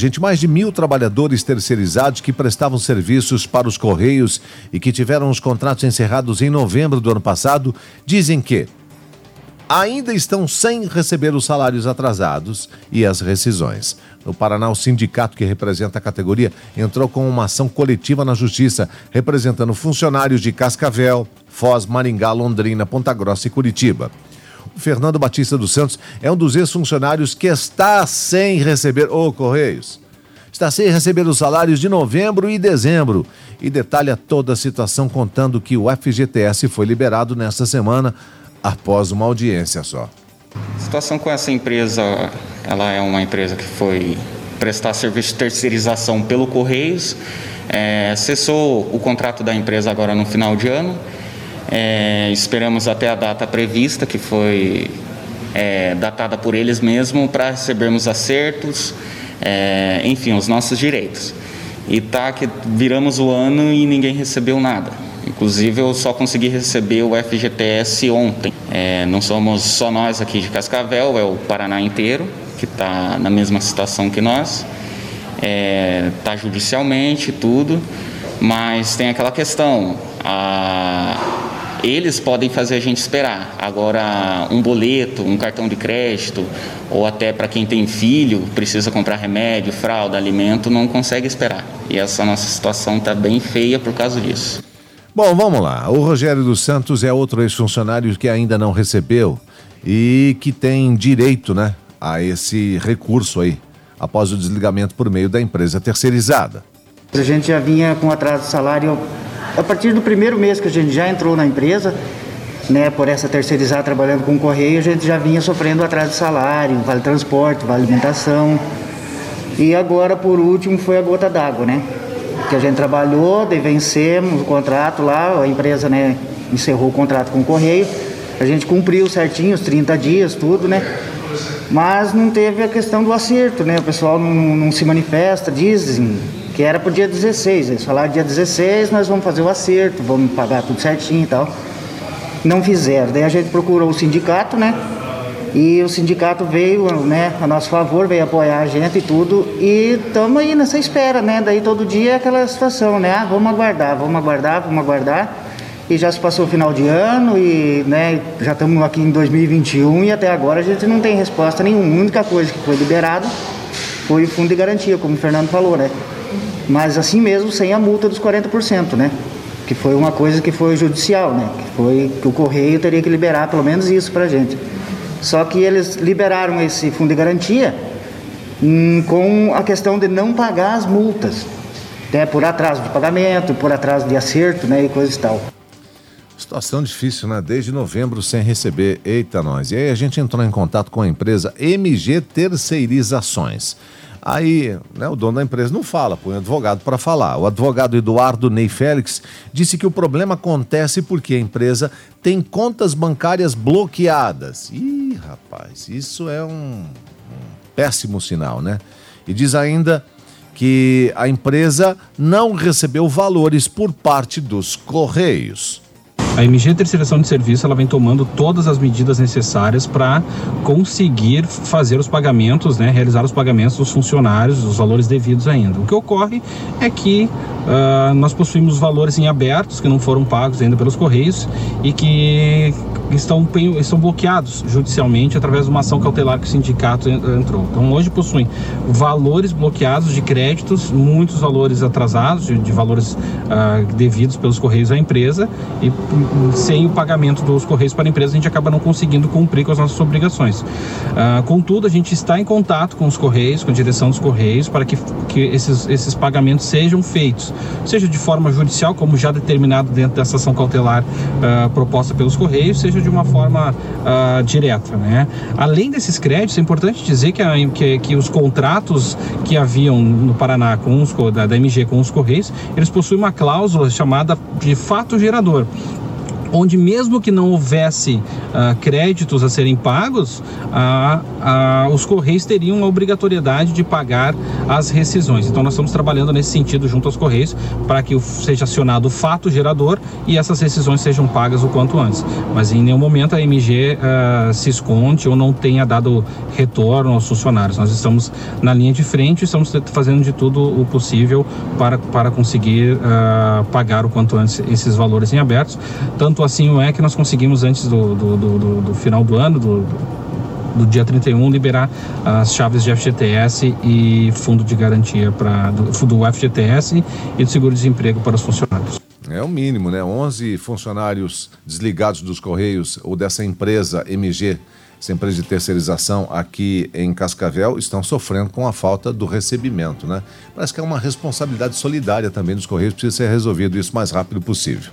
Gente, mais de mil trabalhadores terceirizados que prestavam serviços para os Correios e que tiveram os contratos encerrados em novembro do ano passado dizem que ainda estão sem receber os salários atrasados e as rescisões. No Paraná, o sindicato que representa a categoria entrou com uma ação coletiva na Justiça, representando funcionários de Cascavel, Foz, Maringá, Londrina, Ponta Grossa e Curitiba. Fernando Batista dos Santos é um dos ex-funcionários que está sem receber o Correios. Está sem receber os salários de novembro e dezembro e detalha toda a situação contando que o FGTS foi liberado nesta semana após uma audiência só. A situação com essa empresa, ela é uma empresa que foi prestar serviço de terceirização pelo Correios, é, cessou o contrato da empresa agora no final de ano é, esperamos até a data prevista, que foi é, datada por eles mesmos, para recebermos acertos, é, enfim, os nossos direitos. E tá que viramos o ano e ninguém recebeu nada. Inclusive, eu só consegui receber o FGTS ontem. É, não somos só nós aqui de Cascavel, é o Paraná inteiro que está na mesma situação que nós. Está é, judicialmente tudo, mas tem aquela questão. A, eles podem fazer a gente esperar. Agora, um boleto, um cartão de crédito, ou até para quem tem filho, precisa comprar remédio, fralda, alimento, não consegue esperar. E essa nossa situação está bem feia por causa disso. Bom, vamos lá. O Rogério dos Santos é outro ex-funcionário que ainda não recebeu e que tem direito, né, a esse recurso aí, após o desligamento por meio da empresa terceirizada. A gente já vinha com atraso de salário a partir do primeiro mês que a gente já entrou na empresa, né, por essa terceirizar trabalhando com o correio, a gente já vinha sofrendo atraso de salário, vale transporte, vale alimentação. E agora, por último, foi a gota d'água, né? Que a gente trabalhou, vencemos o contrato lá, a empresa, né, encerrou o contrato com o correio. A gente cumpriu certinho os 30 dias, tudo, né? Mas não teve a questão do acerto, né? O pessoal não, não se manifesta, dizem que era para o dia 16. Eles falaram dia 16 nós vamos fazer o acerto, vamos pagar tudo certinho e tal. Não fizeram. Daí a gente procurou o sindicato, né? E o sindicato veio, né, a nosso favor, veio apoiar a gente e tudo. E estamos aí nessa espera, né? Daí todo dia é aquela situação, né? Ah, vamos aguardar, vamos aguardar, vamos aguardar. E já se passou o final de ano e né, já estamos aqui em 2021 e até agora a gente não tem resposta nenhuma. A única coisa que foi liberada foi o fundo de garantia, como o Fernando falou, né? Mas assim mesmo sem a multa dos 40%, né? Que foi uma coisa que foi judicial, né? Que foi que o correio teria que liberar pelo menos isso para a gente. Só que eles liberaram esse fundo de garantia hum, com a questão de não pagar as multas, né? Por atraso de pagamento, por atraso de acerto, né? E coisas e tal. Situação difícil, né? Desde novembro sem receber. Eita, nós. E aí a gente entrou em contato com a empresa MG Terceirizações. Aí, né, o dono da empresa não fala, põe um advogado para falar. O advogado Eduardo Ney Félix disse que o problema acontece porque a empresa tem contas bancárias bloqueadas. Ih, rapaz, isso é um, um péssimo sinal, né? E diz ainda que a empresa não recebeu valores por parte dos Correios. A MG Terceiração de Serviço ela vem tomando todas as medidas necessárias para conseguir fazer os pagamentos, né, realizar os pagamentos dos funcionários, os valores devidos ainda. O que ocorre é que uh, nós possuímos valores em abertos que não foram pagos ainda pelos Correios e que estão, estão bloqueados judicialmente através de uma ação cautelar que o sindicato entrou. Então hoje possuem valores bloqueados de créditos, muitos valores atrasados, de, de valores uh, devidos pelos Correios à empresa e sem o pagamento dos Correios para a empresa a gente acaba não conseguindo cumprir com as nossas obrigações. Uh, contudo, a gente está em contato com os Correios, com a direção dos Correios, para que, que esses, esses pagamentos sejam feitos, seja de forma judicial, como já determinado dentro dessa ação cautelar uh, proposta pelos Correios, seja de uma forma uh, direta. Né? Além desses créditos, é importante dizer que, a, que, que, os contratos que haviam no Paraná com os, da, da MG com os Correios, eles possuem uma cláusula chamada de fato gerador onde mesmo que não houvesse uh, créditos a serem pagos, uh, uh, os Correios teriam a obrigatoriedade de pagar as rescisões. Então nós estamos trabalhando nesse sentido junto aos Correios para que seja acionado o fato gerador e essas rescisões sejam pagas o quanto antes. Mas em nenhum momento a MG se esconde ou não tenha dado retorno aos funcionários. Nós estamos na linha de frente, estamos fazendo de tudo o possível para, para conseguir pagar o quanto antes esses valores em abertos, tanto Assim é que nós conseguimos, antes do, do, do, do final do ano, do, do dia 31, liberar as chaves de FGTS e fundo de garantia para do, do FGTS e do seguro-desemprego para os funcionários. É o mínimo, né? 11 funcionários desligados dos Correios ou dessa empresa MG, essa empresa de terceirização aqui em Cascavel, estão sofrendo com a falta do recebimento, né? Parece que é uma responsabilidade solidária também dos Correios, precisa ser resolvido isso o mais rápido possível.